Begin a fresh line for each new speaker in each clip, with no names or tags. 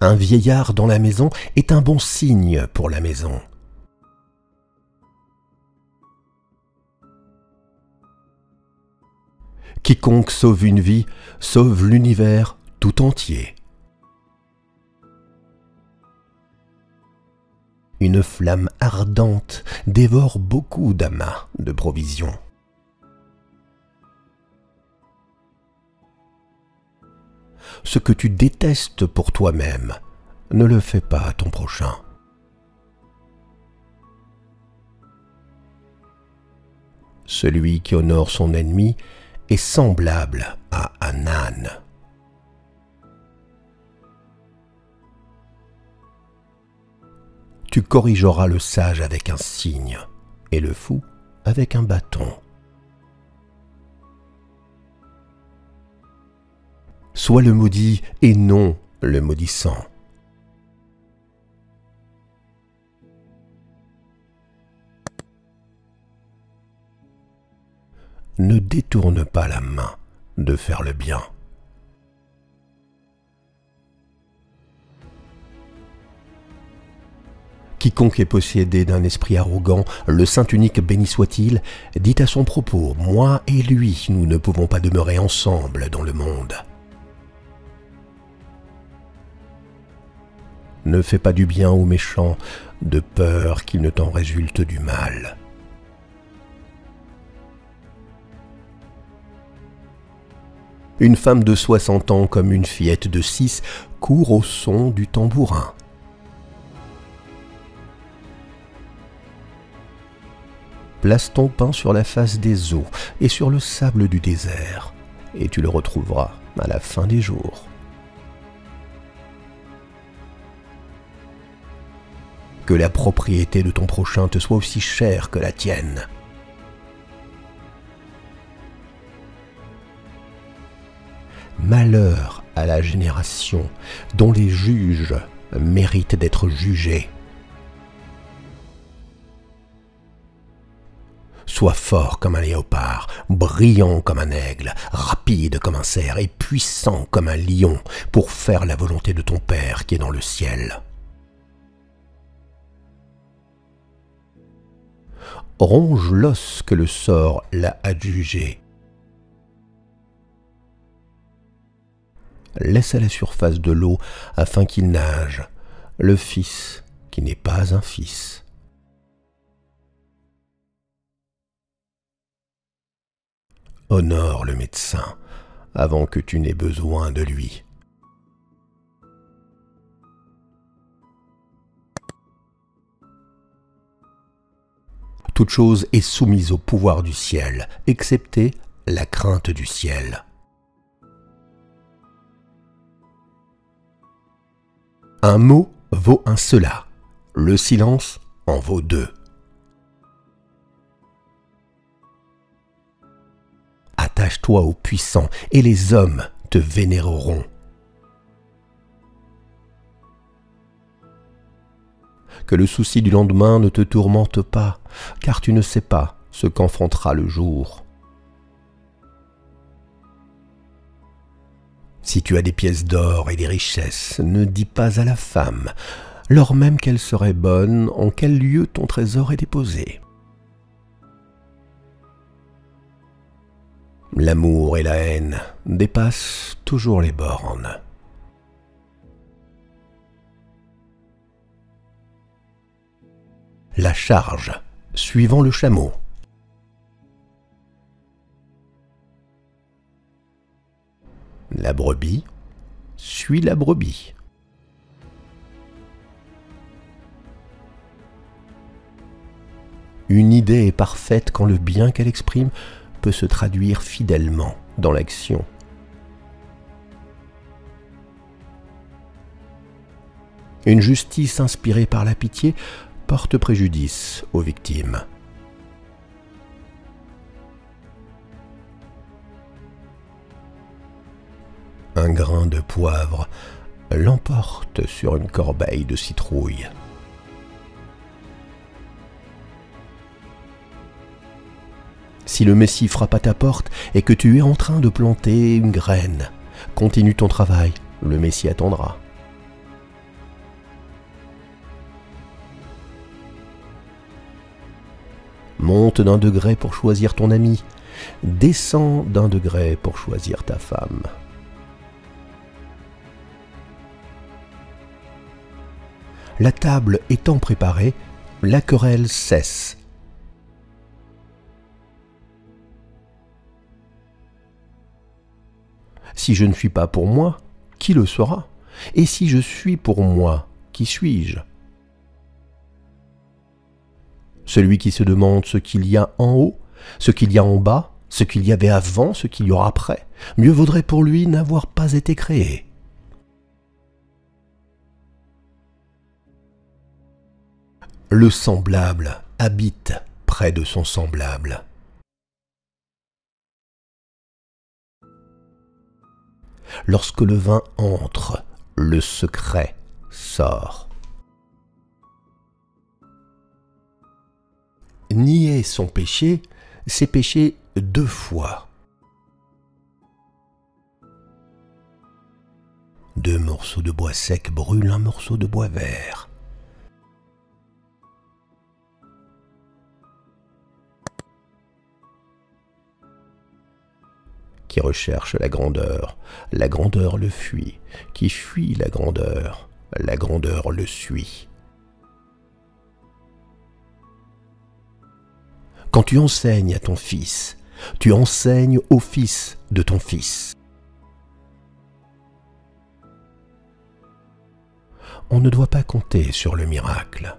Un vieillard dans la maison est un bon signe pour la maison. Quiconque sauve une vie sauve l'univers tout entier. Une flamme ardente dévore beaucoup d'amas de provisions. Ce que tu détestes pour toi-même, ne le fais pas à ton prochain. Celui qui honore son ennemi est semblable à un âne. Tu corrigeras le sage avec un signe et le fou avec un bâton. Sois le maudit et non le maudissant. ne détourne pas la main de faire le bien. Quiconque est possédé d'un esprit arrogant, le Saint unique béni soit-il, dit à son propos, Moi et lui, nous ne pouvons pas demeurer ensemble dans le monde. Ne fais pas du bien aux méchants, de peur qu'il ne t'en résulte du mal. Une femme de soixante ans comme une fillette de six court au son du tambourin. Place ton pain sur la face des eaux et sur le sable du désert, et tu le retrouveras à la fin des jours. Que la propriété de ton prochain te soit aussi chère que la tienne. Malheur à la génération dont les juges méritent d'être jugés. Sois fort comme un léopard, brillant comme un aigle, rapide comme un cerf et puissant comme un lion pour faire la volonté de ton Père qui est dans le ciel. Ronge l'os que le sort l'a adjugé laisse à la surface de l'eau afin qu'il nage, le fils qui n'est pas un fils. Honore le médecin avant que tu n'aies besoin de lui. Toute chose est soumise au pouvoir du ciel, excepté la crainte du ciel. Un mot vaut un cela, le silence en vaut deux. Attache-toi aux puissants et les hommes te vénéreront. Que le souci du lendemain ne te tourmente pas, car tu ne sais pas ce qu'enfantera le jour. Si tu as des pièces d'or et des richesses, ne dis pas à la femme, lors même qu'elle serait bonne, en quel lieu ton trésor est déposé. L'amour et la haine dépassent toujours les bornes. La charge, suivant le chameau. La brebis suit la brebis. Une idée est parfaite quand le bien qu'elle exprime peut se traduire fidèlement dans l'action. Une justice inspirée par la pitié porte préjudice aux victimes. un grain de poivre l'emporte sur une corbeille de citrouille. Si le Messie frappe à ta porte et que tu es en train de planter une graine, continue ton travail, le Messie attendra. Monte d'un degré pour choisir ton ami. Descends d'un degré pour choisir ta femme. La table étant préparée, la querelle cesse. Si je ne suis pas pour moi, qui le sera? Et si je suis pour moi, qui suis-je? Celui qui se demande ce qu'il y a en haut, ce qu'il y a en bas, ce qu'il y avait avant, ce qu'il y aura après, mieux vaudrait pour lui n'avoir pas été créé. Le semblable habite près de son semblable. Lorsque le vin entre, le secret sort. Nier son péché, c'est pécher deux fois. Deux morceaux de bois sec brûlent un morceau de bois vert. qui recherche la grandeur, la grandeur le fuit, qui fuit la grandeur, la grandeur le suit. Quand tu enseignes à ton fils, tu enseignes au fils de ton fils. On ne doit pas compter sur le miracle.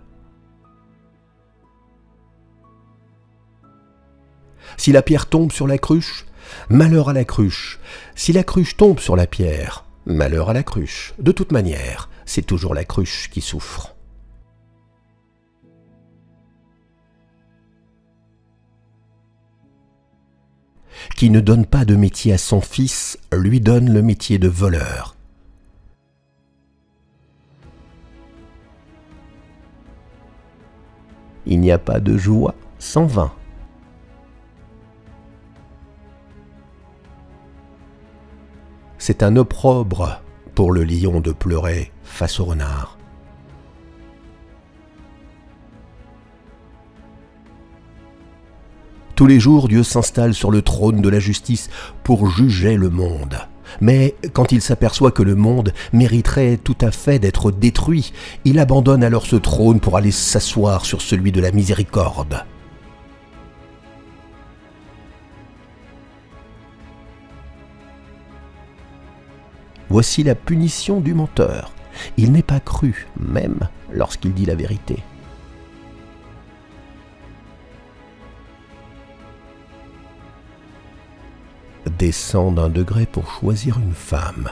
Si la pierre tombe sur la cruche, Malheur à la cruche. Si la cruche tombe sur la pierre, malheur à la cruche. De toute manière, c'est toujours la cruche qui souffre. Qui ne donne pas de métier à son fils, lui donne le métier de voleur. Il n'y a pas de joie sans vin. C'est un opprobre pour le lion de pleurer face au renard. Tous les jours, Dieu s'installe sur le trône de la justice pour juger le monde. Mais quand il s'aperçoit que le monde mériterait tout à fait d'être détruit, il abandonne alors ce trône pour aller s'asseoir sur celui de la miséricorde. Voici la punition du menteur. Il n'est pas cru, même lorsqu'il dit la vérité. Descends d'un degré pour choisir une femme.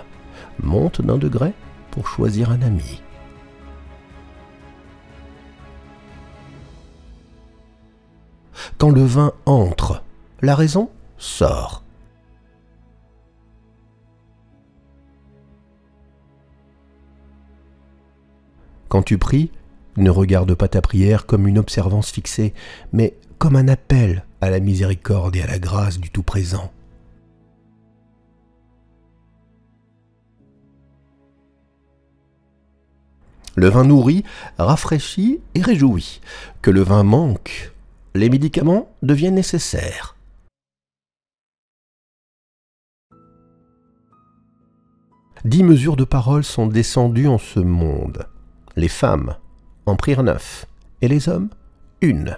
Monte d'un degré pour choisir un ami. Quand le vin entre, la raison sort. Quand tu pries, ne regarde pas ta prière comme une observance fixée, mais comme un appel à la miséricorde et à la grâce du Tout-Présent. Le vin nourrit, rafraîchit et réjouit. Que le vin manque, les médicaments deviennent nécessaires. Dix mesures de parole sont descendues en ce monde les femmes en prirent neuf, et les hommes une.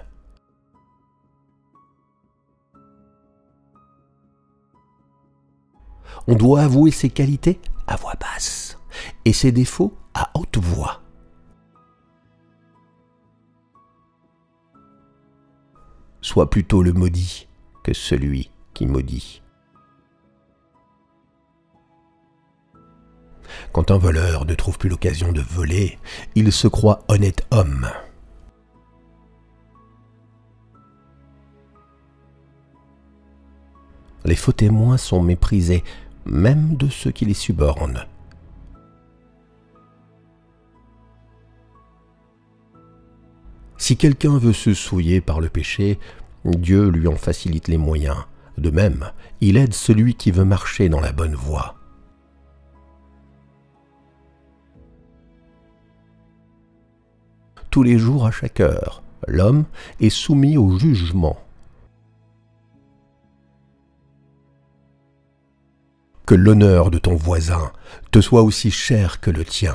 On doit avouer ses qualités à voix basse et ses défauts à haute voix. Sois plutôt le maudit que celui qui maudit. Quand un voleur ne trouve plus l'occasion de voler, il se croit honnête homme. Les faux témoins sont méprisés, même de ceux qui les subornent. Si quelqu'un veut se souiller par le péché, Dieu lui en facilite les moyens. De même, il aide celui qui veut marcher dans la bonne voie. tous les jours à chaque heure, L'homme est soumis au jugement. Que l'honneur de ton voisin te soit aussi cher que le tien.